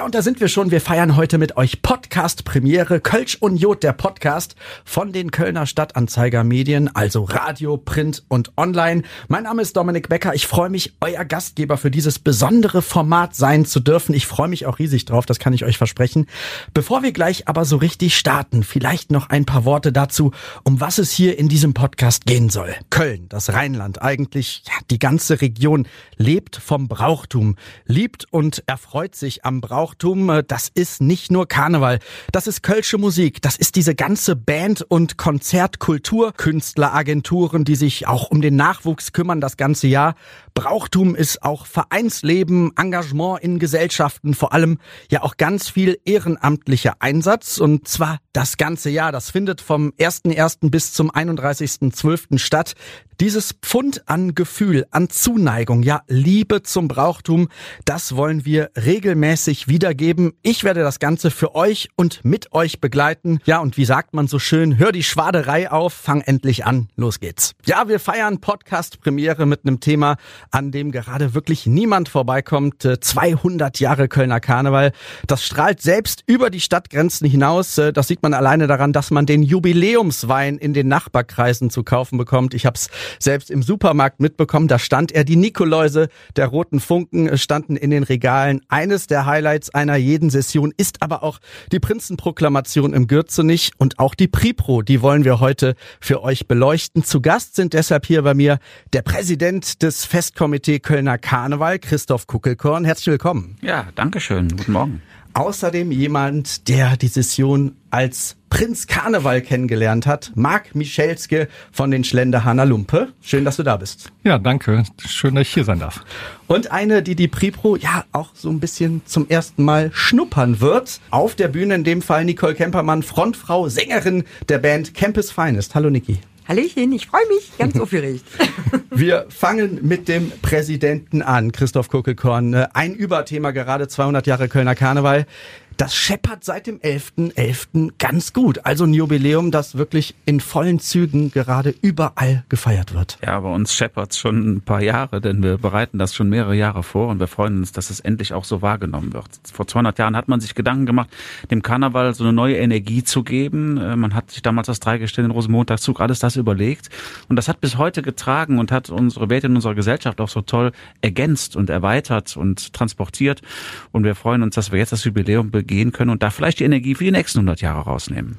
Ja, und da sind wir schon. Wir feiern heute mit euch Podcast-Premiere Kölsch und Jod, der Podcast von den Kölner Stadtanzeiger Medien, also Radio, Print und Online. Mein Name ist Dominik Becker. Ich freue mich, euer Gastgeber für dieses besondere Format sein zu dürfen. Ich freue mich auch riesig drauf, das kann ich euch versprechen. Bevor wir gleich aber so richtig starten, vielleicht noch ein paar Worte dazu, um was es hier in diesem Podcast gehen soll. Köln, das Rheinland, eigentlich ja, die ganze Region lebt vom Brauchtum, liebt und erfreut sich am Brauchtum Brauchtum, äh, das ist nicht nur Karneval, das ist kölsche Musik, das ist diese ganze Band- und Konzertkultur, Künstleragenturen, die sich auch um den Nachwuchs kümmern das ganze Jahr. Brauchtum ist auch Vereinsleben, Engagement in Gesellschaften, vor allem ja auch ganz viel ehrenamtlicher Einsatz und zwar das ganze Jahr. Das findet vom 1.1. bis zum 31.12. statt. Dieses Pfund an Gefühl, an Zuneigung, ja, Liebe zum Brauchtum, das wollen wir regelmäßig wiedergeben. Ich werde das Ganze für euch und mit euch begleiten. Ja, und wie sagt man so schön, hör die Schwaderei auf, fang endlich an, los geht's. Ja, wir feiern Podcast-Premiere mit einem Thema, an dem gerade wirklich niemand vorbeikommt. 200 Jahre Kölner Karneval. Das strahlt selbst über die Stadtgrenzen hinaus. Das sieht man alleine daran, dass man den Jubiläumswein in den Nachbarkreisen zu kaufen bekommt. Ich habe es selbst im Supermarkt mitbekommen. Da stand er. Die Nikoläuse der roten Funken standen in den Regalen. Eines der Highlights einer jeden Session ist aber auch die Prinzenproklamation im Gürzenich und auch die Pripro. Die wollen wir heute für euch beleuchten. Zu Gast sind deshalb hier bei mir der Präsident des Festkomitee Kölner Karneval, Christoph Kuckelkorn. Herzlich willkommen. Ja, danke schön. Guten Morgen. Außerdem jemand, der die Session als Prinz Karneval kennengelernt hat, Marc Michelske von den Schlenderhahner Lumpe. Schön, dass du da bist. Ja, danke. Schön, dass ich hier sein darf. Und eine, die die Pripro ja auch so ein bisschen zum ersten Mal schnuppern wird. Auf der Bühne in dem Fall Nicole Kempermann, Frontfrau, Sängerin der Band Campus Finest. Hallo Niki. Hallöchen, ich freue mich, ganz aufgeregt. Wir fangen mit dem Präsidenten an, Christoph Kuckelkorn. Ein Überthema, gerade 200 Jahre Kölner Karneval das scheppert seit dem 11.11. .11. ganz gut. Also ein Jubiläum, das wirklich in vollen Zügen gerade überall gefeiert wird. Ja, bei uns scheppert's schon ein paar Jahre, denn wir bereiten das schon mehrere Jahre vor und wir freuen uns, dass es endlich auch so wahrgenommen wird. Vor 200 Jahren hat man sich Gedanken gemacht, dem Karneval so eine neue Energie zu geben. Äh, man hat sich damals das Dreigestirn, den Rosenmontagszug, alles das überlegt und das hat bis heute getragen und hat unsere Werte in unserer Gesellschaft auch so toll ergänzt und erweitert und transportiert und wir freuen uns, dass wir jetzt das Jubiläum begehen gehen können und da vielleicht die Energie für die nächsten 100 Jahre rausnehmen.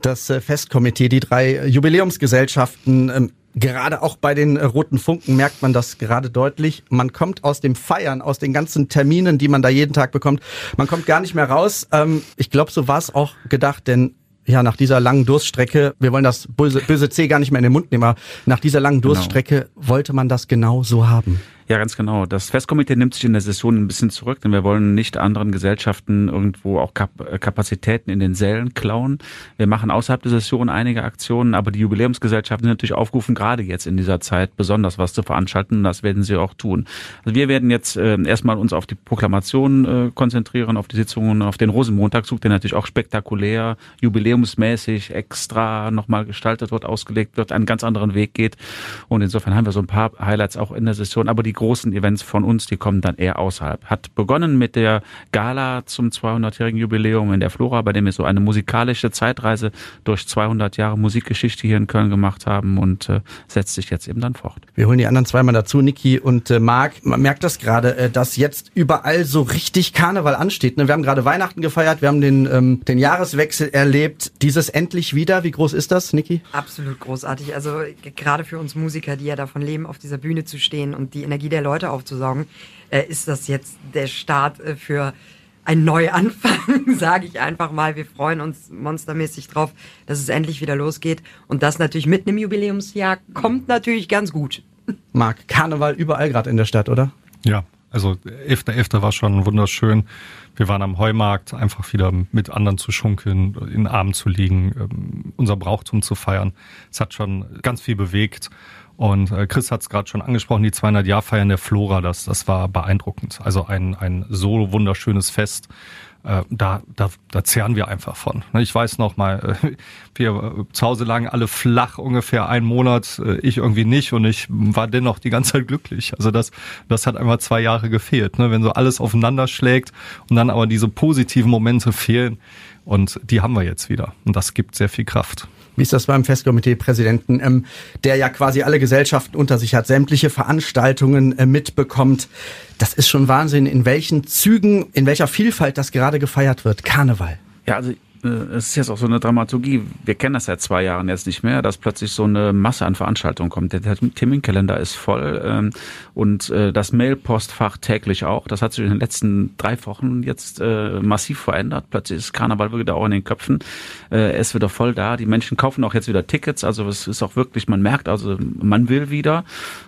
Das äh, Festkomitee, die drei Jubiläumsgesellschaften, ähm, Gerade auch bei den äh, roten Funken merkt man das gerade deutlich. Man kommt aus dem Feiern, aus den ganzen Terminen, die man da jeden Tag bekommt. Man kommt gar nicht mehr raus. Ähm, ich glaube, so war es auch gedacht, denn ja, nach dieser langen Durststrecke, wir wollen das böse, böse C gar nicht mehr in den Mund nehmen, aber nach dieser langen genau. Durststrecke genau. wollte man das genau so haben. Ja, ganz genau. Das Festkomitee nimmt sich in der Session ein bisschen zurück, denn wir wollen nicht anderen Gesellschaften irgendwo auch Kap äh, Kapazitäten in den Sälen klauen. Wir machen außerhalb der Session einige Aktionen, aber die Jubiläumsgesellschaften sind natürlich aufgerufen, gerade jetzt in dieser Zeit besonders was zu veranstalten. Das werden sie auch tun. Also wir werden jetzt äh, erstmal uns auf die Proklamation äh, konzentrieren, auf die Sitzungen, auf den Rosenmontagszug, der natürlich auch spektakulär, jubiläumsmäßig, extra nochmal gestaltet wird, ausgelegt wird, einen ganz anderen Weg geht. Und insofern haben wir so ein paar Highlights auch in der Session. Aber die die großen Events von uns, die kommen dann eher außerhalb. Hat begonnen mit der Gala zum 200-jährigen Jubiläum in der Flora, bei dem wir so eine musikalische Zeitreise durch 200 Jahre Musikgeschichte hier in Köln gemacht haben und äh, setzt sich jetzt eben dann fort. Wir holen die anderen zweimal dazu, Niki und äh, Marc. Man merkt das gerade, äh, dass jetzt überall so richtig Karneval ansteht. Ne? Wir haben gerade Weihnachten gefeiert, wir haben den, ähm, den Jahreswechsel erlebt. Dieses endlich wieder, wie groß ist das, Niki? Absolut großartig. Also gerade für uns Musiker, die ja davon leben, auf dieser Bühne zu stehen und die Energie Energie der Leute aufzusaugen, äh, ist das jetzt der Start äh, für ein Neuanfang, sage ich einfach mal. Wir freuen uns monstermäßig drauf, dass es endlich wieder losgeht. Und das natürlich mitten im Jubiläumsjahr kommt natürlich ganz gut. Marc, Karneval überall gerade in der Stadt, oder? Ja, also 11.11. .11. war schon wunderschön. Wir waren am Heumarkt, einfach wieder mit anderen zu schunkeln, in den Armen zu liegen, ähm, unser Brauchtum zu feiern. Es hat schon ganz viel bewegt. Und äh, Chris hat es gerade schon angesprochen, die 200-Jahr-Feiern der Flora, das, das war beeindruckend. Also ein, ein so wunderschönes Fest äh, da, da, da zehren wir einfach von. Ne, ich weiß noch mal, äh, wir zu Hause lagen alle flach ungefähr einen Monat, äh, ich irgendwie nicht und ich war dennoch die ganze Zeit glücklich. Also das, das hat einmal zwei Jahre gefehlt. Ne? Wenn so alles aufeinander schlägt und dann aber diese positiven Momente fehlen und die haben wir jetzt wieder und das gibt sehr viel Kraft. Wie ist das beim Festkomitee-Präsidenten, ähm, der ja quasi alle Gesellschaften unter sich hat, sämtliche Veranstaltungen äh, mitbekommt? Das ist schon Wahnsinn, in welchen Zügen, in welcher Vielfalt das gerade gefeiert wird. Karneval. Ja, also es ist jetzt auch so eine Dramaturgie. Wir kennen das seit zwei Jahren jetzt nicht mehr, dass plötzlich so eine Masse an Veranstaltungen kommt. Der Terminkalender ist voll ähm, und äh, das Mailpostfach täglich auch. Das hat sich in den letzten drei Wochen jetzt äh, massiv verändert. Plötzlich ist Karneval wieder auch in den Köpfen. Äh, ist wieder voll da. Die Menschen kaufen auch jetzt wieder Tickets. Also es ist auch wirklich, man merkt, also man will wieder.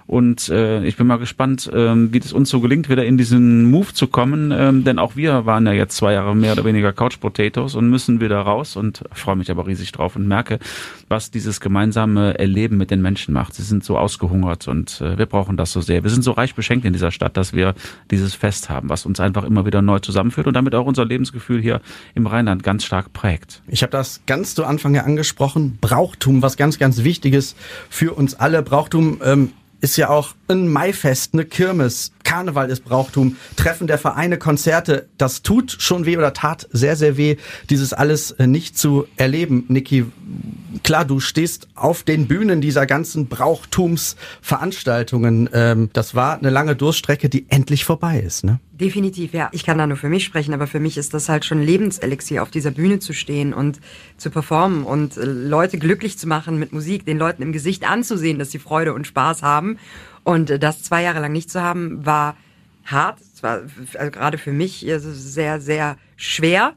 Und äh, ich bin mal gespannt, äh, wie es uns so gelingt, wieder in diesen Move zu kommen. Ähm, denn auch wir waren ja jetzt zwei Jahre mehr oder weniger Couch Potatoes und müssen wieder raus und freue mich aber riesig drauf und merke, was dieses gemeinsame Erleben mit den Menschen macht. Sie sind so ausgehungert und äh, wir brauchen das so sehr. Wir sind so reich beschenkt in dieser Stadt, dass wir dieses Fest haben, was uns einfach immer wieder neu zusammenführt und damit auch unser Lebensgefühl hier im Rheinland ganz stark prägt. Ich habe das ganz zu Anfang ja angesprochen. Brauchtum, was ganz, ganz Wichtiges für uns alle. Brauchtum ähm, ist ja auch ein Maifest, eine Kirmes, Karneval ist Brauchtum, Treffen der Vereine, Konzerte. Das tut schon weh oder tat sehr, sehr weh, dieses alles äh, nicht zu erleben. Niki, klar, du stehst auf den Bühnen dieser ganzen Brauchtumsveranstaltungen. Ähm, das war eine lange Durststrecke, die endlich vorbei ist, ne? Definitiv, ja. Ich kann da nur für mich sprechen, aber für mich ist das halt schon Lebenselixier, auf dieser Bühne zu stehen und zu performen und äh, Leute glücklich zu machen mit Musik, den Leuten im Gesicht anzusehen, dass sie Freude und Spaß haben. Und äh, das zwei Jahre lang nicht zu haben, war hart. Es war also gerade für mich sehr, sehr schwer.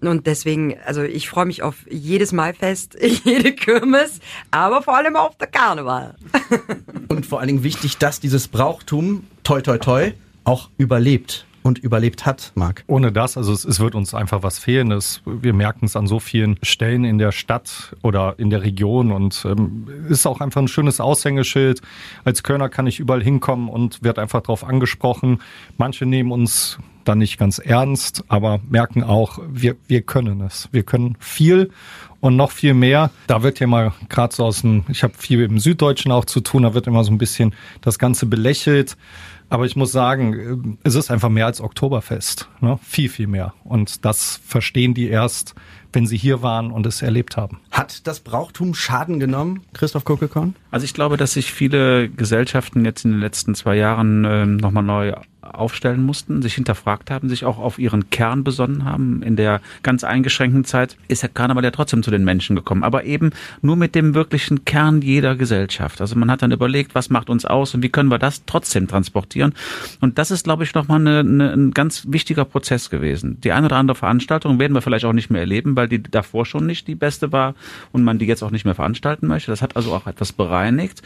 Und deswegen, also ich freue mich auf jedes Maifest, jede Kirmes, aber vor allem auf der Karneval. Und vor allen Dingen wichtig, dass dieses Brauchtum, toi toi toi, auch überlebt und überlebt hat, Marc. Ohne das, also es, es wird uns einfach was fehlen. Es, wir merken es an so vielen Stellen in der Stadt oder in der Region und ähm, ist auch einfach ein schönes Aushängeschild. Als Kölner kann ich überall hinkommen und wird einfach darauf angesprochen. Manche nehmen uns dann nicht ganz ernst, aber merken auch, wir, wir können es. Wir können viel und noch viel mehr. Da wird ja mal gerade so aus dem, ich habe viel im Süddeutschen auch zu tun, da wird immer so ein bisschen das Ganze belächelt. Aber ich muss sagen, es ist einfach mehr als Oktoberfest. Ne? Viel, viel mehr. Und das verstehen die erst, wenn sie hier waren und es erlebt haben. Hat das Brauchtum Schaden genommen, Christoph Kuckelkorn? Also ich glaube, dass sich viele Gesellschaften jetzt in den letzten zwei Jahren äh, nochmal neu aufstellen mussten, sich hinterfragt haben, sich auch auf ihren Kern besonnen haben. In der ganz eingeschränkten Zeit ist der Karneval ja trotzdem zu den Menschen gekommen, aber eben nur mit dem wirklichen Kern jeder Gesellschaft. Also man hat dann überlegt, was macht uns aus und wie können wir das trotzdem transportieren. Und das ist, glaube ich, nochmal eine, eine, ein ganz wichtiger Prozess gewesen. Die eine oder andere Veranstaltung werden wir vielleicht auch nicht mehr erleben, weil die davor schon nicht die beste war und man die jetzt auch nicht mehr veranstalten möchte. Das hat also auch etwas bereinigt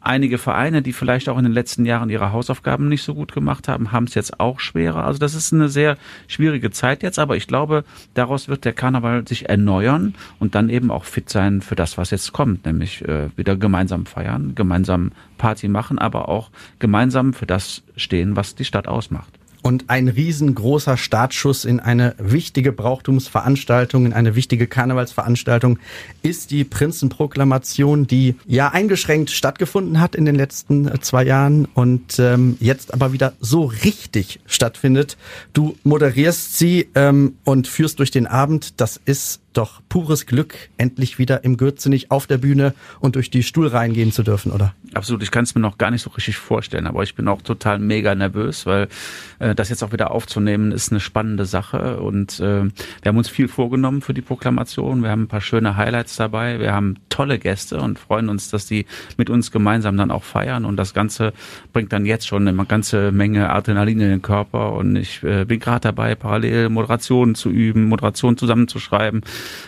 einige Vereine, die vielleicht auch in den letzten Jahren ihre Hausaufgaben nicht so gut gemacht haben, haben es jetzt auch schwerer. Also das ist eine sehr schwierige Zeit jetzt, aber ich glaube, daraus wird der Karneval sich erneuern und dann eben auch fit sein für das, was jetzt kommt, nämlich äh, wieder gemeinsam feiern, gemeinsam Party machen, aber auch gemeinsam für das stehen, was die Stadt ausmacht und ein riesengroßer Startschuss in eine wichtige Brauchtumsveranstaltung, in eine wichtige Karnevalsveranstaltung ist die Prinzenproklamation, die ja eingeschränkt stattgefunden hat in den letzten äh, zwei Jahren und ähm, jetzt aber wieder so richtig stattfindet. Du moderierst sie ähm, und führst durch den Abend. Das ist doch pures Glück, endlich wieder im Gürzenich auf der Bühne und durch die Stuhlreihen gehen zu dürfen, oder? Absolut, ich kann es mir noch gar nicht so richtig vorstellen, aber ich bin auch total mega nervös, weil äh, das jetzt auch wieder aufzunehmen ist eine spannende Sache und äh, wir haben uns viel vorgenommen für die Proklamation. Wir haben ein paar schöne Highlights dabei, wir haben tolle Gäste und freuen uns, dass die mit uns gemeinsam dann auch feiern und das Ganze bringt dann jetzt schon eine ganze Menge Adrenalin in den Körper und ich äh, bin gerade dabei, parallel Moderationen zu üben, Moderationen zusammenzuschreiben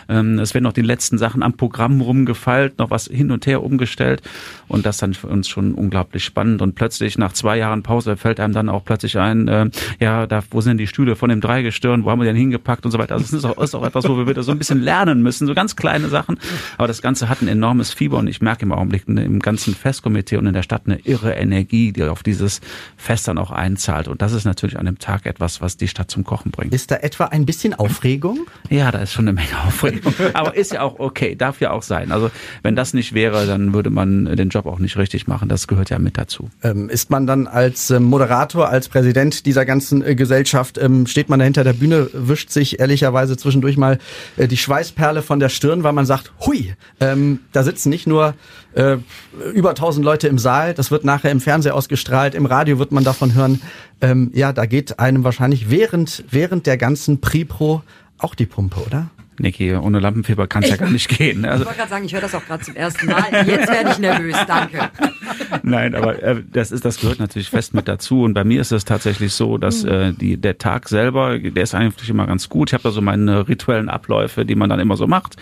Ähm, es werden noch die letzten Sachen am Programm rumgefeilt, noch was hin und her umgestellt und das dann für uns schon unglaublich spannend und plötzlich nach zwei Jahren Pause fällt einem dann auch plötzlich ein, äh, ja, da, wo sind denn die Stühle von dem Dreigestirn, wo haben wir denn hingepackt und so weiter. Also es ist auch, ist auch etwas, wo wir wieder so ein bisschen lernen müssen, so ganz kleine Sachen, aber das Ganze hat ein enormes Fieber und ich merke im Augenblick im ganzen Festkomitee und in der Stadt eine irre Energie, die auf dieses Fest dann auch einzahlt und das ist natürlich an dem Tag etwas, was die Stadt zum Kochen bringt. Ist da etwa ein bisschen Aufregung? Ja, da ist schon eine Menge Aufregung, aber ist ja auch okay, darf ja auch sein. Also wenn das nicht wäre, dann würde man den Job auch nicht richtig machen. Das gehört ja mit dazu. Ähm, ist man dann als äh, Moderator, als Präsident dieser ganzen äh, Gesellschaft, ähm, steht man da hinter der Bühne, wischt sich ehrlicherweise zwischendurch mal äh, die Schweißperle von der Stirn, weil man sagt, hui, ähm, da sitzen nicht nur äh, über 1000 Leute im Saal, das wird nachher im Fernsehen ausgestrahlt, im Radio wird man davon hören. Ähm, ja, da geht einem wahrscheinlich während, während der ganzen Pripro auch die Pumpe, oder? Niki, ohne Lampenfieber kann es ja gar nicht gehen. Ne? Also, ich wollte gerade sagen, ich höre das auch gerade zum ersten Mal. Jetzt werde ich nervös, danke. Nein, aber äh, das ist, das gehört natürlich fest mit dazu. Und bei mir ist es tatsächlich so, dass äh, die, der Tag selber, der ist eigentlich immer ganz gut. Ich habe da so meine rituellen Abläufe, die man dann immer so macht.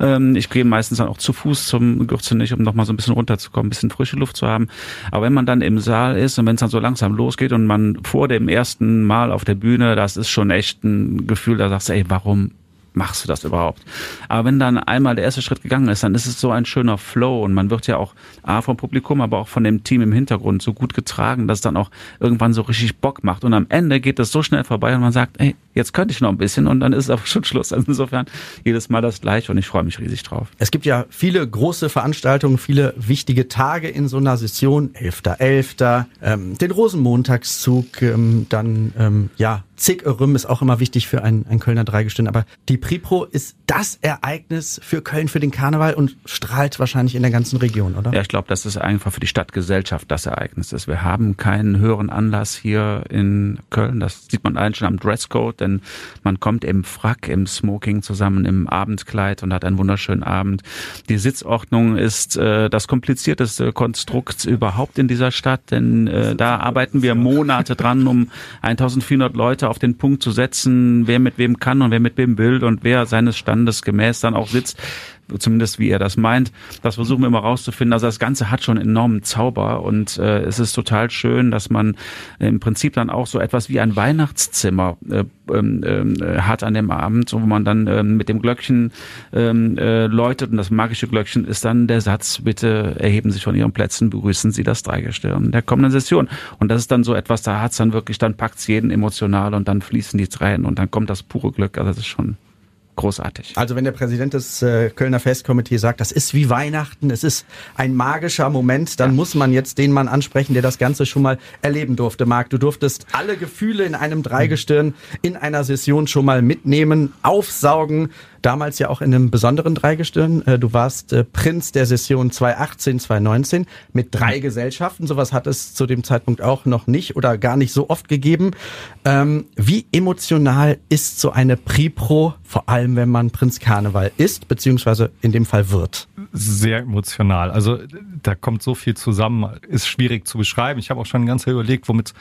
Ähm, ich gehe meistens dann auch zu Fuß zum Gürzenich, um noch mal so ein bisschen runterzukommen, ein bisschen frische Luft zu haben. Aber wenn man dann im Saal ist und wenn es dann so langsam losgeht und man vor dem ersten Mal auf der Bühne, das ist schon echt ein Gefühl, da sagst du, ey, warum machst du das überhaupt? Aber wenn dann einmal der erste Schritt gegangen ist, dann ist es so ein schöner Flow und man wird ja auch A vom Publikum, aber auch von dem Team im Hintergrund so gut getragen, dass es dann auch irgendwann so richtig Bock macht und am Ende geht es so schnell vorbei und man sagt, ey, jetzt könnte ich noch ein bisschen und dann ist es aber schon Schluss. Also insofern jedes Mal das gleiche und ich freue mich riesig drauf. Es gibt ja viele große Veranstaltungen, viele wichtige Tage in so einer Session. 11.11., .11., ähm, den Rosenmontagszug, ähm, dann ähm, ja zig Rüm ist auch immer wichtig für ein, ein Kölner Dreigestirn. Aber die Pripro ist das Ereignis für Köln, für den Karneval und strahlt wahrscheinlich in der ganzen Region, oder? Ja, ich glaube, das ist einfach für die Stadtgesellschaft das Ereignis ist. Wir haben keinen höheren Anlass hier in Köln. Das sieht man allen schon am Dresscode, denn man kommt im Frack, im Smoking zusammen, im Abendkleid und hat einen wunderschönen Abend. Die Sitzordnung ist äh, das komplizierteste Konstrukt überhaupt in dieser Stadt, denn äh, da arbeiten wir Monate dran, um 1400 Leute auf den Punkt zu setzen, wer mit wem kann und wer mit wem will und wer seines Standes gemäß dann auch sitzt zumindest wie er das meint. Das versuchen wir immer rauszufinden. Also das Ganze hat schon enormen Zauber und äh, es ist total schön, dass man im Prinzip dann auch so etwas wie ein Weihnachtszimmer äh, ähm, äh, hat an dem Abend, wo man dann äh, mit dem Glöckchen ähm, äh, läutet und das magische Glöckchen ist dann der Satz, bitte erheben Sie sich von Ihren Plätzen, begrüßen Sie das Dreigestirn der kommenden Session. Und das ist dann so etwas, da hat's dann wirklich, dann packt's jeden emotional und dann fließen die Tränen und dann kommt das pure Glück. Also das ist schon großartig. Also wenn der Präsident des äh, Kölner Festkomitees sagt, das ist wie Weihnachten, es ist ein magischer Moment, dann ja. muss man jetzt den Mann ansprechen, der das Ganze schon mal erleben durfte. Marc, du durftest alle Gefühle in einem Dreigestirn in einer Session schon mal mitnehmen, aufsaugen damals ja auch in einem besonderen Dreigestirn. Äh, du warst äh, Prinz der Session 2018, 2019 mit drei Gesellschaften. Sowas hat es zu dem Zeitpunkt auch noch nicht oder gar nicht so oft gegeben. Ähm, wie emotional ist so eine Pripro, vor allem wenn man Prinz Karneval ist, beziehungsweise in dem Fall wird? Sehr emotional. Also da kommt so viel zusammen, ist schwierig zu beschreiben. Ich habe auch schon ganz überlegt, womit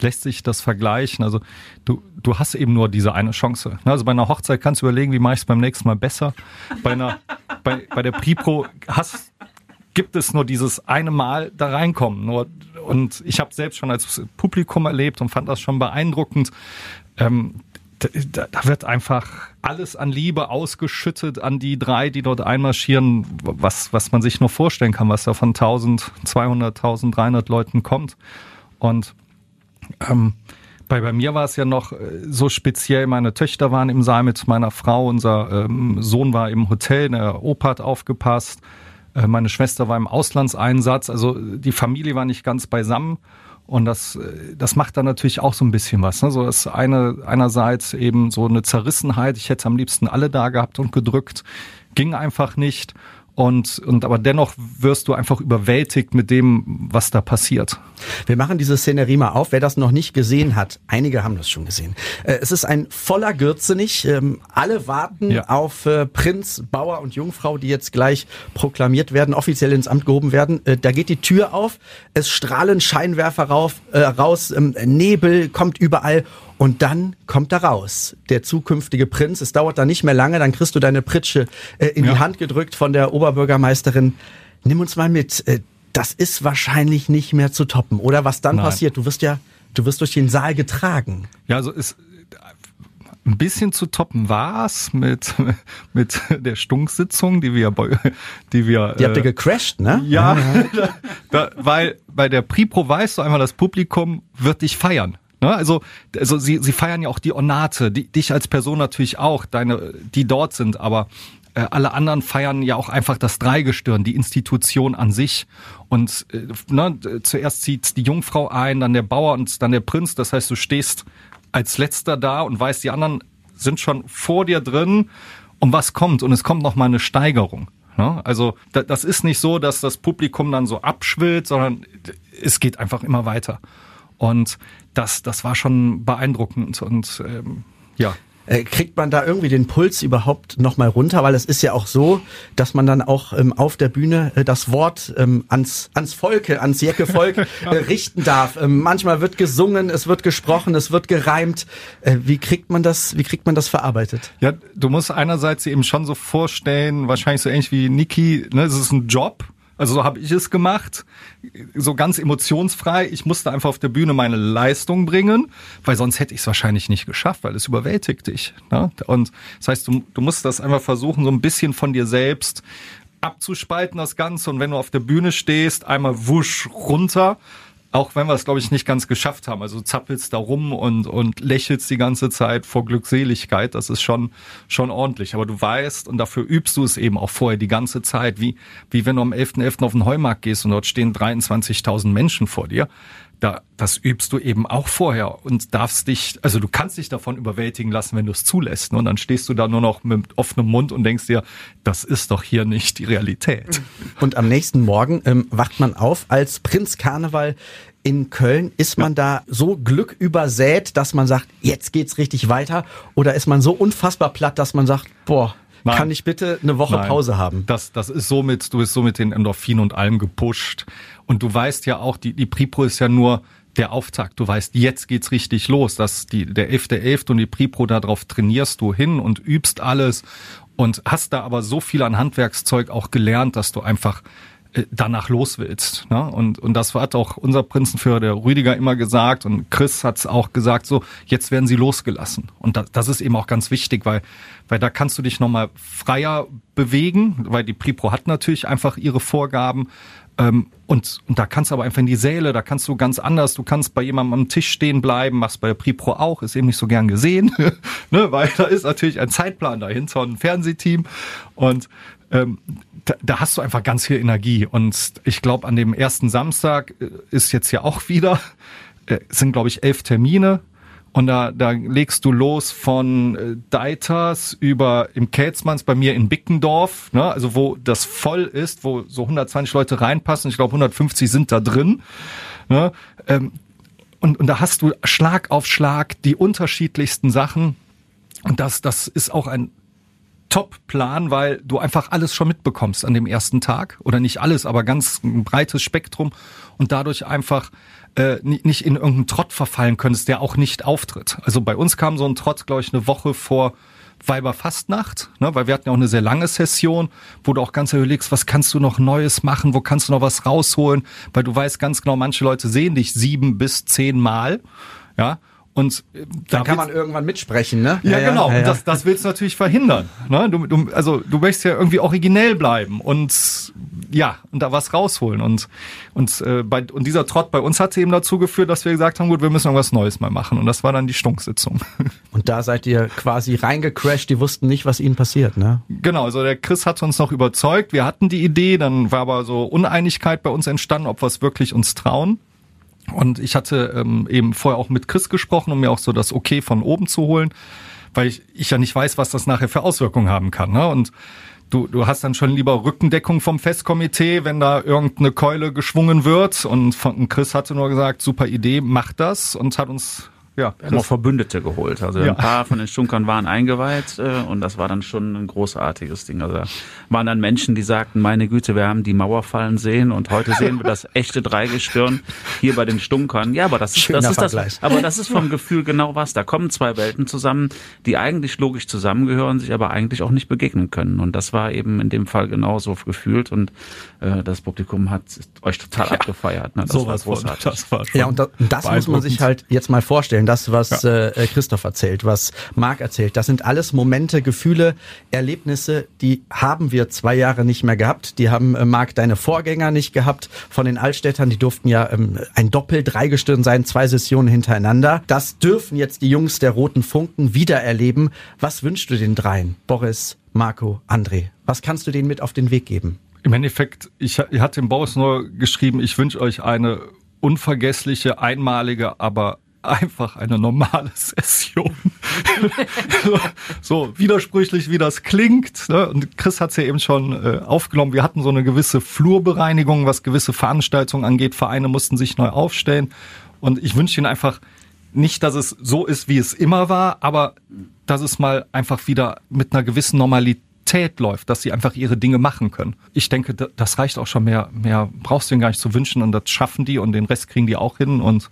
lässt sich das vergleichen. Also du, du hast eben nur diese eine Chance. Also bei einer Hochzeit kannst du überlegen, wie mache ich es beim nächsten Mal besser. Bei einer, bei, bei der Pripro hast, gibt es nur dieses eine Mal da reinkommen. Nur, und ich habe selbst schon als Publikum erlebt und fand das schon beeindruckend. Ähm, da, da wird einfach alles an Liebe ausgeschüttet an die drei, die dort einmarschieren, was, was man sich nur vorstellen kann, was da von 1200, 1300 Leuten kommt. Und ähm, bei, bei mir war es ja noch äh, so speziell, meine Töchter waren im Saal mit meiner Frau, unser ähm, Sohn war im Hotel, der Opa hat aufgepasst, äh, meine Schwester war im Auslandseinsatz, also die Familie war nicht ganz beisammen. Und das, äh, das macht dann natürlich auch so ein bisschen was. Ne? So das eine, einerseits eben so eine Zerrissenheit. Ich hätte am liebsten alle da gehabt und gedrückt. Ging einfach nicht. Und, und aber dennoch wirst du einfach überwältigt mit dem, was da passiert. Wir machen diese Szenerie mal auf. Wer das noch nicht gesehen hat, einige haben das schon gesehen. Äh, es ist ein voller Gürzenich. Ähm, alle warten ja. auf äh, Prinz, Bauer und Jungfrau, die jetzt gleich proklamiert werden, offiziell ins Amt gehoben werden. Äh, da geht die Tür auf, es strahlen Scheinwerfer rauf, raus, ähm, Nebel kommt überall Und dann kommt da raus, der zukünftige Prinz. Es dauert da nicht mehr lange, dann kriegst du deine Pritsche äh, in ja. die Hand gedrückt von der Oberbürgermeisterin. Nimm uns mal mit. Äh, das ist wahrscheinlich nicht mehr zu toppen, oder? Was dann Nein. passiert? Du wirst ja, du wirst durch den Saal getragen. Ja, also ist ein bisschen zu toppen war's mit mit der Stunksitzung, die wir die wir die habt ihr äh, gecrashed, ne? Ja, da, da, weil bei der Pripro weißt du einmal, das Publikum wird dich feiern. Ne? Also, also sie, sie feiern ja auch die Ornate, die, dich als Person natürlich auch, deine, die dort sind, aber äh, alle anderen feiern ja auch einfach das Dreigestirn, die Institution an sich. Und äh, ne, zuerst zieht die Jungfrau ein, dann der Bauer und dann der Prinz. Das heißt, du stehst als letzter da und weißt, die anderen sind schon vor dir drin und was kommt. Und es kommt noch mal eine Steigerung. Ne? Also das ist nicht so, dass das Publikum dann so abschwillt, sondern es geht einfach immer weiter. Und das, das war schon beeindruckend und ähm, ja. Äh, kriegt man da irgendwie den Puls überhaupt nochmal runter? Weil es ist ja auch so, dass man dann auch ähm, auf der Bühne äh, das Wort ähm, ans, ans Volke, ans Jecke-Volk äh, richten darf. Ähm, manchmal wird gesungen, es wird gesprochen, es wird gereimt. Äh, wie kriegt man das, wie kriegt man das verarbeitet? Ja, du musst einerseits eben schon so vorstellen, wahrscheinlich so ähnlich wie Niki, ne, es ist ein Job also so habe ich es gemacht, so ganz emotionsfrei. Ich musste einfach auf der Bühne meine Leistung bringen, weil sonst hätte ich es wahrscheinlich nicht geschafft, weil es überwältigt dich. Ne? Und das heißt, du, du musst das einfach versuchen, so ein bisschen von dir selbst abzuspalten, das Ganze. Und wenn du auf der Bühne stehst, einmal wusch runter auch wenn wir es, glaube ich, nicht ganz geschafft haben. Also zappelst da rum und, und lächelst die ganze Zeit vor Glückseligkeit. Das ist schon, schon ordentlich. Aber du weißt, und dafür übst du es eben auch vorher die ganze Zeit, wie, wie wenn du am 11.11. .11. auf den Heumarkt gehst und dort stehen 23.000 Menschen vor dir. Da, das übst du eben auch vorher und darfst dich, also du kannst dich davon überwältigen lassen, wenn du es zulässt. Und dann stehst du da nur noch mit offenem Mund und denkst dir, das ist doch hier nicht die Realität. Und am nächsten Morgen ähm, wacht man auf als Prinz Karneval in Köln. Ist man da so glückübersät, dass man sagt, jetzt geht's richtig weiter? Oder ist man so unfassbar platt, dass man sagt, boah, Nein. Kann ich bitte eine Woche Nein. Pause haben? Das, das ist so mit, du bist so mit den Endorphin und allem gepusht. Und du weißt ja auch, die, die Pripro ist ja nur der Auftakt. Du weißt, jetzt geht's richtig los. dass die, der 11.11. .11. und die Pripro, darauf trainierst du hin und übst alles und hast da aber so viel an Handwerkszeug auch gelernt, dass du einfach äh, danach los willst. Ne? Und, und das hat auch unser Prinzenführer, der Rüdiger, immer gesagt und Chris hat es auch gesagt, so, jetzt werden sie losgelassen. Und das, das ist eben auch ganz wichtig, weil, weil da kannst du dich nochmal freier bewegen, weil die Pripro hat natürlich einfach ihre Vorgaben. Ähm, und, und da kannst du aber einfach in die Säle, da kannst du ganz anders, du kannst bei jemandem am Tisch stehen bleiben, machst bei der Pripro auch, ist eben nicht so gern gesehen, ne, weil da ist natürlich ein Zeitplan dahinter und ein Fernsehteam und ähm, da, da hast du einfach ganz viel Energie. Und ich glaube, an dem ersten Samstag äh, ist jetzt ja auch wieder, äh, sind glaube ich elf Termine. Und da, da legst du los von äh, Deiters über im Kelzmanns bei mir in Bickendorf, ne, also wo das voll ist, wo so 120 Leute reinpassen. Ich glaube 150 sind da drin. Ne, ähm, und, und da hast du Schlag auf Schlag die unterschiedlichsten Sachen. Und das, das ist auch ein Top-Plan, weil du einfach alles schon mitbekommst an dem ersten Tag. Oder nicht alles, aber ganz ein breites Spektrum und dadurch einfach äh, nicht in irgendeinen Trott verfallen könntest, der auch nicht auftritt. Also bei uns kam so ein Trott, glaube ich, eine Woche vor Weiberfastnacht, ne, weil wir hatten ja auch eine sehr lange Session, wo du auch ganz überlegst, was kannst du noch Neues machen, wo kannst du noch was rausholen, weil du weißt ganz genau, manche Leute sehen dich sieben bis zehn Mal, ja, und äh, da kann man irgendwann mitsprechen, ne? Ja, ja genau. Ja, ja. Das, das willst du natürlich verhindern. Ne? Du, du, also du möchtest ja irgendwie originell bleiben und ja und da was rausholen und und äh, bei und dieser Trott bei uns hat eben dazu geführt, dass wir gesagt haben, gut, wir müssen irgendwas Neues mal machen und das war dann die Stunksitzung. Und da seid ihr quasi reingecrashed. Die wussten nicht, was ihnen passiert, ne? Genau. Also der Chris hat uns noch überzeugt. Wir hatten die Idee, dann war aber so Uneinigkeit bei uns entstanden, ob wir es wirklich uns trauen. Und ich hatte ähm, eben vorher auch mit Chris gesprochen, um mir auch so das Okay von oben zu holen, weil ich, ich ja nicht weiß, was das nachher für Auswirkungen haben kann. Ne? Und du, du hast dann schon lieber Rückendeckung vom Festkomitee, wenn da irgendeine Keule geschwungen wird. Und von Chris hatte nur gesagt, super Idee, mach das und hat uns ja. Wir haben auch Verbündete geholt. Also Ja. ein paar von den Stunkern waren eingeweiht äh, und das war dann schon ein großartiges Ding. Also da waren dann Menschen, die sagten, meine Güte, wir haben die Mauer fallen sehen und heute sehen wir das echte Dreigestirn hier bei den Stunkern. Ja, aber das ist, Schöner das ist das, aber das ist vom Gefühl genau was. Da kommen zwei Welten zusammen, die eigentlich logisch zusammengehören, sich aber eigentlich auch nicht begegnen können. Und das war eben in dem Fall genauso gefühlt und äh, das Publikum hat euch total abgefeiert. Ne? Das Sowas war von, großartig. das war schon Ja, und das, das muss man sich halt jetzt mal vorstellen. Das, was äh, Christoph erzählt, was Marc erzählt, das sind alles Momente, Gefühle, Erlebnisse, die haben wir zwei Jahre nicht mehr gehabt. Die haben, äh, Marc, deine Vorgänger nicht gehabt. Von den Altstädtern, die durften ja ähm, ein Doppel-Dreigestirn sein, zwei Sessionen hintereinander. Das dürfen jetzt die Jungs der Roten Funken wieder erleben. Was wünschst du den dreien? Boris, Marco, André. Was kannst du denen mit auf den Weg geben? Im Endeffekt, ich, ich hatte dem Boris nur geschrieben, ich wünsche euch eine unvergessliche, einmalige, aber einfach eine normale Session. so, widersprüchlich, wie das klingt. Ne? Und Chris hat es ja eben schon äh, aufgenommen. Wir hatten so eine gewisse Flurbereinigung, was gewisse Veranstaltungen angeht. Vereine mussten sich neu aufstellen. Und ich wünsche Ihnen einfach nicht, dass es so ist, wie es immer war, aber dass es mal einfach wieder mit einer gewissen Normalität läuft, dass sie einfach ihre Dinge machen können. Ich denke, da- das reicht auch schon mehr, mehr brauchst du ihnen gar nicht zu wünschen und das schaffen die und den Rest kriegen die auch hin und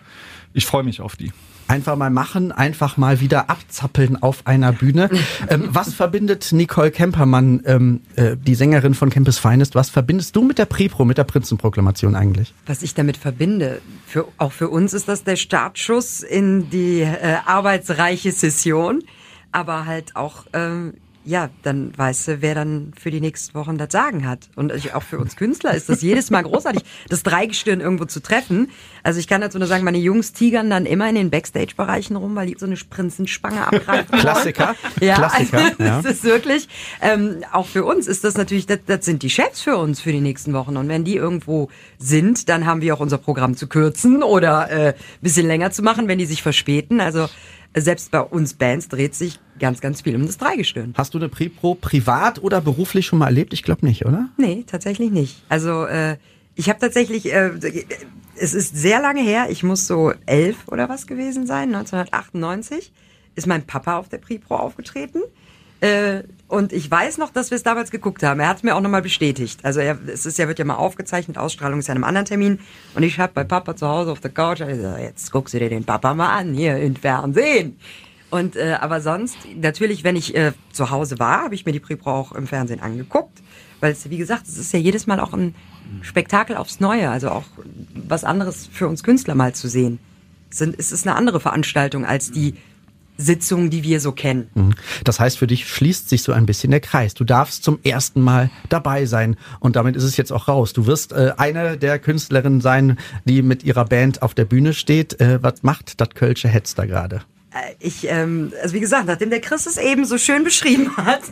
ich freue mich auf die. Einfach mal machen, einfach mal wieder abzappeln auf einer Bühne. ähm, was verbindet Nicole Kempermann, ähm, äh, die Sängerin von Campus Finest, was verbindest du mit der Prepro, mit der Prinzenproklamation eigentlich? Was ich damit verbinde, für, auch für uns ist das der Startschuss in die äh, arbeitsreiche Session, aber halt auch, ähm, ja, dann weißt du, wer dann für die nächsten Wochen das Sagen hat. Und ich, auch für uns Künstler ist das jedes Mal großartig, das Dreigestirn irgendwo zu treffen. Also ich kann dazu nur sagen, meine Jungs tigern dann immer in den Backstage-Bereichen rum, weil die so eine Prinzenspange abgreifen wollen. Klassiker, Ja, Klassiker, also, ja. das ist wirklich, ähm, auch für uns ist das natürlich, das, das sind die Chefs für uns für die nächsten Wochen. Und wenn die irgendwo sind, dann haben wir auch unser Programm zu kürzen oder äh, bisschen länger zu machen, wenn die sich verspäten. Also selbst bei uns Bands dreht sich ganz, ganz viel um das Dreigestirn. Hast du eine Prepro privat oder beruflich schon mal erlebt? Ich glaube nicht, oder? Nee, tatsächlich nicht. Also äh, ich habe tatsächlich, äh, es ist sehr lange her, ich muss so elf oder was gewesen sein, 1998, ist mein Papa auf der Pripro aufgetreten. Äh, und ich weiß noch, dass wir es damals geguckt haben. Er hat es mir auch nochmal bestätigt. Also er, es ist ja, wird ja mal aufgezeichnet, Ausstrahlung ist ja an einem anderen Termin. Und ich habe bei Papa zu Hause auf der Couch, also jetzt guckst du dir den Papa mal an, hier im Fernsehen. Und äh, aber sonst, natürlich, wenn ich äh, zu Hause war, habe ich mir die Prepro auch im Fernsehen angeguckt. Weil es, wie gesagt, es ist ja jedes Mal auch ein Spektakel aufs Neue, also auch was anderes für uns Künstler mal zu sehen. Es, ist eine andere Veranstaltung als die Sitzungen, die wir so kennen. Mhm. Das heißt, für dich schließt sich so ein bisschen der Kreis. Du darfst zum ersten Mal dabei sein und damit ist es jetzt auch raus. Du wirst äh, eine der Künstlerinnen sein, die mit ihrer Band auf der Bühne steht. Äh, was macht das Kölsche Hetz da gerade? Äh, Ich, ähm, also wie gesagt, nachdem der Chris es eben so schön beschrieben hat,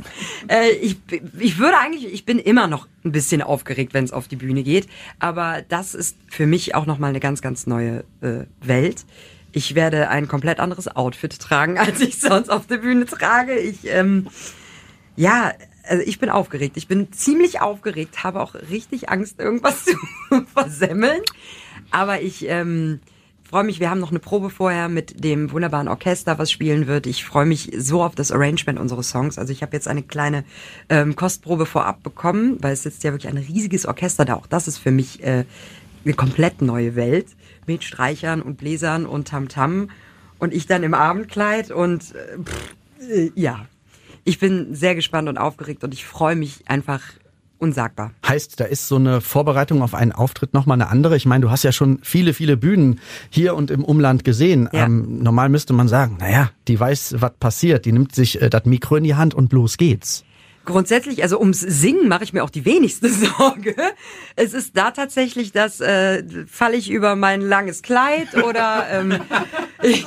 äh, ich, ich würde eigentlich, ich bin immer noch ein bisschen aufgeregt, wenn es auf die Bühne geht, aber das ist für mich auch nochmal eine ganz, ganz neue äh, Welt. Ich werde ein komplett anderes Outfit tragen, als ich sonst auf der Bühne trage. Ich, ähm, ja, also ich bin aufgeregt. Ich bin ziemlich aufgeregt, habe auch richtig Angst, irgendwas zu versemmeln. Aber ich ähm, freue mich, wir haben noch eine Probe vorher mit dem wunderbaren Orchester, was spielen wird. Ich freue mich so auf das Arrangement unseres Songs. Also ich habe jetzt eine kleine ähm, Kostprobe vorab bekommen, weil es sitzt ja wirklich ein riesiges Orchester da. Auch das ist für mich äh, eine komplett neue Welt mit Streichern und Bläsern und Tamtam. Und ich dann im Abendkleid und pff, äh, ja, ich bin sehr gespannt und aufgeregt und ich freue mich einfach unsagbar. Heißt, da ist so eine Vorbereitung auf einen Auftritt nochmal eine andere. Ich meine, du hast ja schon viele, viele Bühnen hier und im Umland gesehen. Ja. Ähm, normal müsste man sagen, naja, die weiß, was passiert. Die nimmt sich äh, das Mikro in die Hand und los geht's. Grundsätzlich, also ums Singen mache ich mir auch die wenigste Sorge. Es ist da tatsächlich, dass äh, falle ich über mein langes Kleid oder ähm, ich,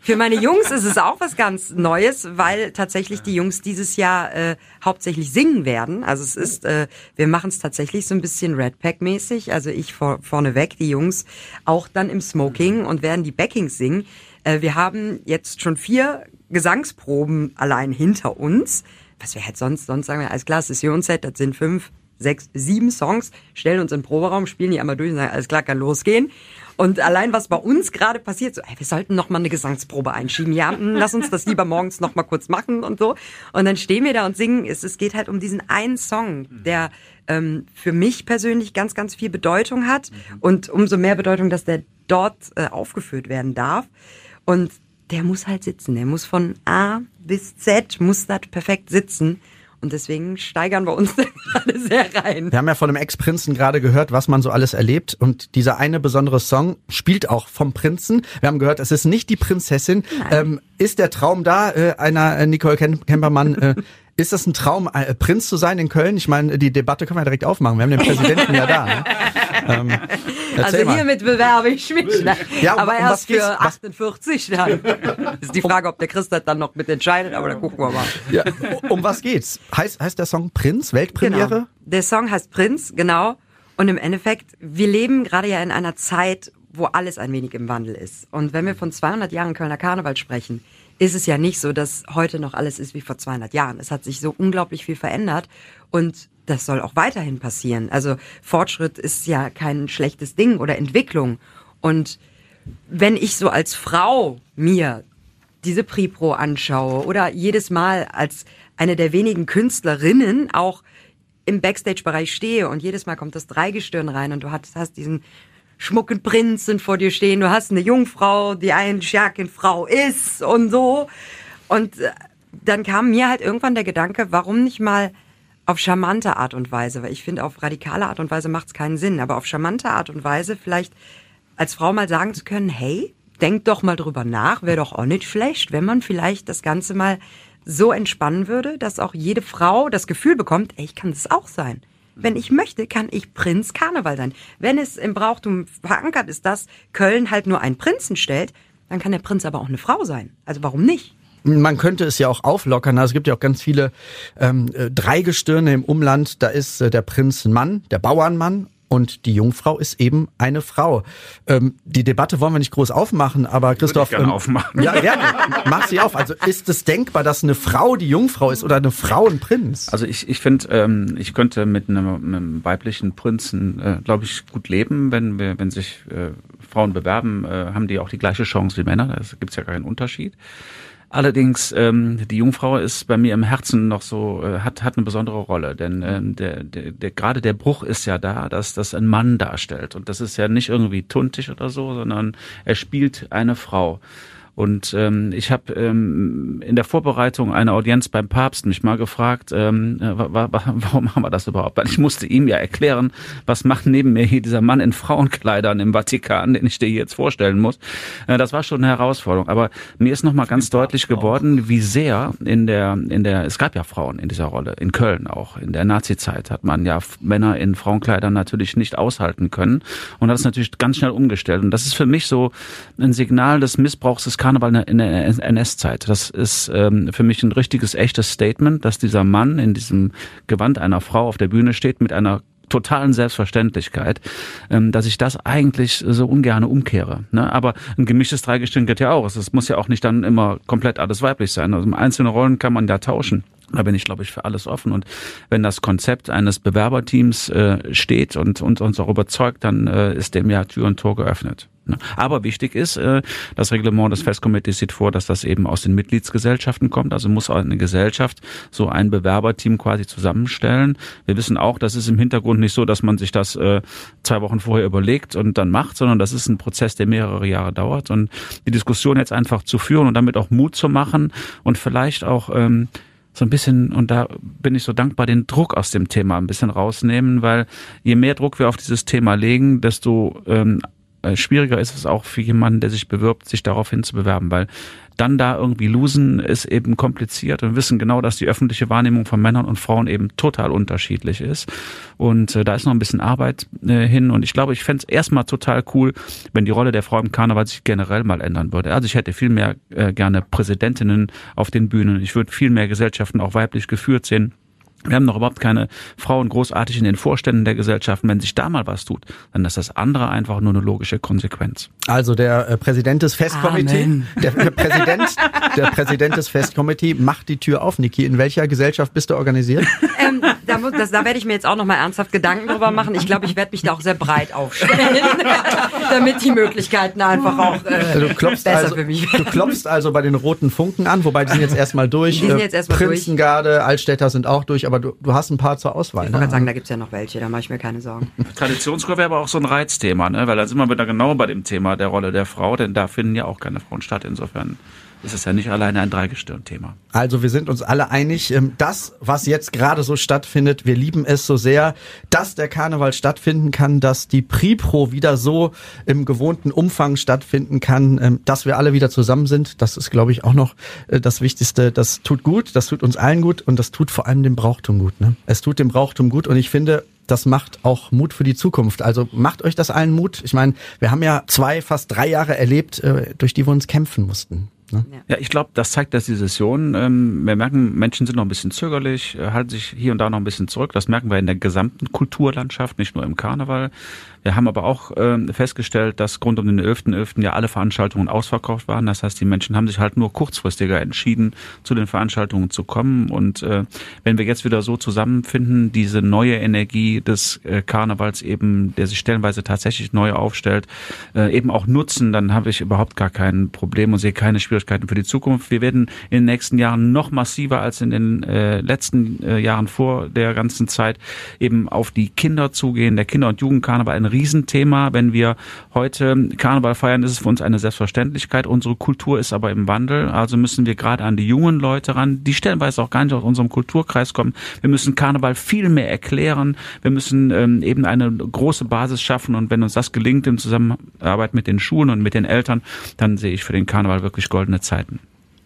für meine Jungs ist es auch was ganz Neues, weil tatsächlich die Jungs dieses Jahr äh, hauptsächlich singen werden. Also es ist, äh, wir machen es tatsächlich so ein bisschen Red Pack mäßig. Also ich vor, vorneweg, die Jungs auch dann im Smoking und werden die Backings singen. Äh, wir haben jetzt schon vier Gesangsproben allein hinter uns. Was wir halt sonst, sonst sagen wir, alles klar, Sessionsset, das sind fünf, sechs, sieben Songs, stellen uns in den Proberaum, spielen die einmal durch und sagen, alles klar, kann losgehen. Und allein was bei uns gerade passiert, so, ey, wir sollten noch mal eine Gesangsprobe einschieben. Ja, hm, lass uns das lieber morgens noch mal kurz machen und so. Und dann stehen wir da und singen. Es, es geht halt um diesen einen Song, der ähm, für mich persönlich ganz, ganz viel Bedeutung hat und umso mehr Bedeutung, dass der dort äh, aufgeführt werden darf. Und der muss halt sitzen. Der muss von A bis Z, muss das perfekt sitzen. Und deswegen steigern wir uns da gerade sehr rein. Wir haben ja von einem Ex-Prinzen gerade gehört, was man so alles erlebt. Und dieser eine besondere Song spielt auch vom Prinzen. Wir haben gehört, es ist nicht die Prinzessin. Ähm, ist der Traum da, äh, einer äh, Nicole Kempermann, äh, ist das ein Traum, äh, Prinz zu sein in Köln? Ich meine, die Debatte können wir direkt aufmachen. Wir haben den Präsidenten ja da. Ne? Ähm, also mal. hiermit bewerbe ich mich. Ne? Ja, um, aber um erst für 48 dann. Ist die Frage, ob der Christ das dann noch mit entscheidet, aber dann gucken wir mal. Ja, um was geht's? Heißt, heißt der Song Prinz? Weltpremiere? Genau. Der Song heißt Prinz, genau. Und im Endeffekt, wir leben gerade ja in einer Zeit, wo alles ein wenig im Wandel ist. Und wenn wir von 200 Jahren Kölner Karneval sprechen, ist es ja nicht so, dass heute noch alles ist wie vor 200 Jahren. Es hat sich so unglaublich viel verändert und das soll auch weiterhin passieren. Also Fortschritt ist ja kein schlechtes Ding oder Entwicklung. Und wenn ich so als Frau mir diese Pripro anschaue oder jedes Mal als eine der wenigen Künstlerinnen auch im Backstage-Bereich stehe und jedes Mal kommt das Dreigestirn rein und du hast, hast diesen schmucken Prinzen vor dir stehen, du hast eine Jungfrau, die eine Frau ist und so. Und äh, dann kam mir halt irgendwann der Gedanke, warum nicht mal auf charmante Art und Weise, weil ich finde, auf radikale Art und Weise macht es keinen Sinn, aber auf charmante Art und Weise vielleicht als Frau mal sagen zu können, hey, denk doch mal drüber nach, wäre doch auch nicht schlecht, wenn man vielleicht das Ganze mal so entspannen würde, dass auch jede Frau das Gefühl bekommt, ey, ich kann das auch sein. Wenn ich möchte, kann ich Prinz Karneval sein. Wenn es im Brauchtum verankert ist, dass Köln halt nur einen Prinzen stellt, dann kann der Prinz aber auch eine Frau sein. Also warum nicht? Man könnte es ja auch auflockern. Also es gibt ja auch ganz viele ähm, äh, Dreigestirne im Umland. Da ist äh, der Prinz ein Mann, der Bauernmann und die Jungfrau ist eben eine Frau. Ähm, die Debatte wollen wir nicht groß aufmachen, aber Christoph. Würde ich gerne ähm, aufmachen. Ja, gerne. Mach sie auf. Also ist es denkbar, dass eine Frau die Jungfrau ist oder eine Frau ein Prinz? Also ich, ich finde, ähm, ich könnte mit einem, einem weiblichen Prinzen, äh, glaube ich, gut leben, wenn wir, wenn sich äh, Frauen bewerben, äh, haben die auch die gleiche Chance wie Männer. Da gibt es ja keinen Unterschied. Allerdings, ähm, die Jungfrau ist bei mir im Herzen noch so, äh, hat, hat eine besondere Rolle. Denn ähm, der, der, der, gerade der Bruch ist ja da, dass das ein Mann darstellt. Und das ist ja nicht irgendwie tuntig oder so, sondern er spielt eine Frau. Und ähm, ich habe ähm, in der Vorbereitung einer Audienz beim Papst mich mal gefragt, ähm, äh, warum machen wir das überhaupt? Weil ich musste ihm ja erklären, was macht neben mir hier dieser Mann in Frauenkleidern im Vatikan, den ich dir jetzt vorstellen muss. Äh, das war schon eine Herausforderung. Aber mir ist nochmal ganz deutlich geworden, wie sehr in der, in der, es gab ja Frauen in dieser Rolle, in Köln auch. In der Nazi-Zeit hat man ja Männer in Frauenkleidern natürlich nicht aushalten können und hat es natürlich ganz schnell umgestellt. Und das ist für mich so ein Signal des Missbrauchs des Karneval in der NS-Zeit. Das ist ähm, für mich ein richtiges, echtes Statement, dass dieser Mann in diesem Gewand einer Frau auf der Bühne steht mit einer totalen Selbstverständlichkeit, ähm, dass ich das eigentlich so ungern umkehre. Ne? Aber ein gemischtes Dreigestirn geht ja auch. Es muss ja auch nicht dann immer komplett alles weiblich sein. Also einzelne Rollen kann man ja tauschen. Da bin ich, glaube ich, für alles offen. Und wenn das Konzept eines Bewerberteams äh, steht und, und uns auch überzeugt, dann äh, ist dem ja Tür und Tor geöffnet. Ne? Aber wichtig ist, äh, das Reglement des Festkomitees sieht vor, dass das eben aus den Mitgliedsgesellschaften kommt. Also muss eine Gesellschaft so ein Bewerberteam quasi zusammenstellen. Wir wissen auch, das ist im Hintergrund nicht so, dass man sich das äh, zwei Wochen vorher überlegt und dann macht, sondern das ist ein Prozess, der mehrere Jahre dauert. Und die Diskussion jetzt einfach zu führen und damit auch Mut zu machen und vielleicht auch ähm, so ein bisschen, und da bin ich so dankbar, den Druck aus dem Thema ein bisschen rausnehmen, weil je mehr Druck wir auf dieses Thema legen, desto ähm, äh, schwieriger ist es auch für jemanden, der sich bewirbt, sich darauf hinzubewerben, weil dann da irgendwie losen ist eben kompliziert und wissen genau, dass die öffentliche Wahrnehmung von Männern und Frauen eben total unterschiedlich ist. Und äh, da ist noch ein bisschen Arbeit äh, hin. Und ich glaube, ich fände es erstmal total cool, wenn die Rolle der Frau im Karneval sich generell mal ändern würde. Also ich hätte viel mehr äh, gerne Präsidentinnen auf den Bühnen. Ich würde viel mehr Gesellschaften auch weiblich geführt sehen. Wir haben noch überhaupt keine Frauen großartig in den Vorständen der Gesellschaften. Wenn sich da mal was tut, dann ist das andere einfach nur eine logische Konsequenz. Also der äh, Präsident des Festkomitees, der, der, Präsident, der Präsident des Festkomitees macht die Tür auf. Niki, in welcher Gesellschaft bist du organisiert? Ähm, da muss, das, da werde ich mir jetzt auch noch mal ernsthaft Gedanken drüber machen. Ich glaube, ich werde mich da auch sehr breit aufstellen, damit die Möglichkeiten einfach auch äh, Du klopfst, besser also, für mich du klopfst also bei den roten Funken an, wobei die sind jetzt erstmal durch. Die sind jetzt erstmal durch. Prinzengarde, Altstädter sind auch durch, aber du, du hast ein paar zur Auswahl. Ich wollte gerade Ne? sagen, da gibt's ja noch welche, da mache ich mir keine Sorgen. Traditionskur wäre aber auch so ein Reizthema, ne? weil da sind wir wieder genau bei dem Thema der Rolle der Frau, denn da finden ja auch keine Frauen statt. Insofern ist es ja nicht alleine ein Dreigestirn-Thema. Also wir sind uns alle einig, ähm, das, was jetzt gerade so stattfindet, wir lieben es so sehr, dass der Karneval stattfinden kann, dass die Pripro wieder so im gewohnten Umfang stattfinden kann, ähm, dass wir alle wieder zusammen sind. Das ist, glaube ich, auch noch äh, das Wichtigste. Das tut gut, das tut uns allen gut und das tut vor allem dem Brauchtum gut. Ne? Es tut dem Brauchtum gut und ich finde, das macht auch Mut für die Zukunft. Also macht euch das allen Mut. Ich meine, wir haben ja zwei, fast drei Jahre erlebt, äh, durch die wir uns kämpfen mussten. Ne? Ja, ich glaube, das zeigt, dass die Session, ähm, wir merken, Menschen sind noch ein bisschen zögerlich, äh, halten sich hier und da noch ein bisschen zurück. Das merken wir in der gesamten Kulturlandschaft, nicht nur im Karneval. Wir haben aber auch ähm, festgestellt, dass rund um den 11.11. .11. ja alle Veranstaltungen ausverkauft waren. Das heißt, die Menschen haben sich halt nur kurzfristiger entschieden, zu den Veranstaltungen zu kommen. Und äh, wenn wir jetzt wieder so zusammenfinden, diese neue Energie des äh, Karnevals eben, der sich stellenweise tatsächlich neu aufstellt, äh, eben auch nutzen, dann habe ich überhaupt gar kein Problem und sehe keine Schwierigkeiten für die Zukunft. Wir werden in den nächsten Jahren noch massiver als in den äh, letzten äh, Jahren vor der ganzen Zeit eben auf die Kinder zugehen. Der Kinder- und Jugendkarneval ein Riesenthema. Wenn wir heute Karneval feiern, ist es für uns eine Selbstverständlichkeit. Unsere Kultur ist aber im Wandel. Also müssen wir gerade an die jungen Leute ran, die stellenweise auch gar nicht aus unserem Kulturkreis kommen. Wir müssen Karneval viel mehr erklären. Wir müssen ähm, eben eine große Basis schaffen. Und wenn uns das gelingt in Zusammenarbeit mit den Schulen und mit den Eltern, dann sehe ich für den Karneval wirklich goldene Zeiten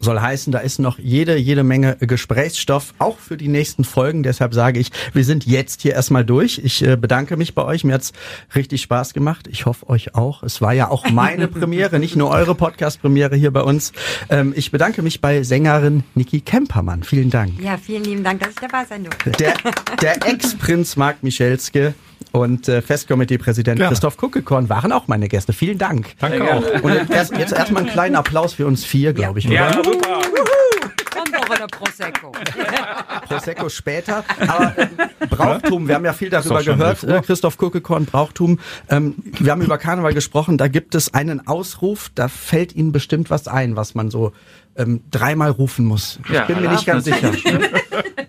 soll heißen, da ist noch jede, jede Menge Gesprächsstoff, auch für die nächsten Folgen. Deshalb sage ich, wir sind jetzt hier erstmal durch. Ich äh, bedanke mich bei euch. Mir hat's richtig Spaß gemacht. Ich hoffe euch auch. Es war ja auch meine Premiere, nicht nur eure Podcast-Premiere hier bei uns. Ähm, ich bedanke mich bei Sängerin Niki Kempermann. Vielen Dank. Ja, vielen lieben Dank, dass ich dabei sein durfte. Der, der Ex-Prinz Marc Michelske und äh, Festkomitee-Präsident. Christoph Kuckekorn waren auch meine Gäste. Vielen Dank. Danke auch. Und jetzt, jetzt erstmal einen kleinen Applaus für uns vier, glaube ich. Ja, oder? super. Kommt auch in der Prosecco. Prosecco später. Aber äh, Brauchtum, wir haben ja viel darüber gehört, 11 Uhr. äh, Christoph Kuckekorn, Brauchtum. Ähm, wir haben über Karneval gesprochen, da gibt es einen Ausruf, da fällt Ihnen bestimmt was ein, was man so ähm, dreimal rufen muss. Ich Ja, bin mir nicht ganz sicher.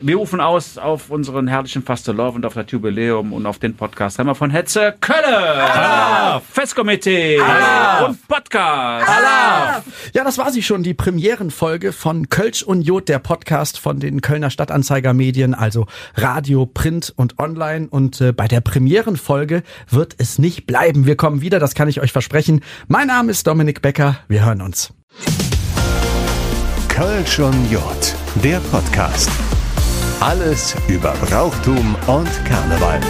Wir rufen aus auf unseren herrlichen Fastelovend und auf das Jubiläum und auf den Podcast. Haben wir von Hetze Kölle, Festkomitee und Podcast. Ja, das war sie schon, die Premierenfolge von Kölsch und Jod, der Podcast von den Kölner Stadtanzeiger Medien, also Radio, Print und Online. Und äh, bei der Premierenfolge wird es nicht bleiben. Wir kommen wieder, das kann ich euch versprechen. Mein Name ist Dominik Becker. Wir hören uns. Kölsch und Jod, der Podcast. Alles über Brauchtum und Karneval.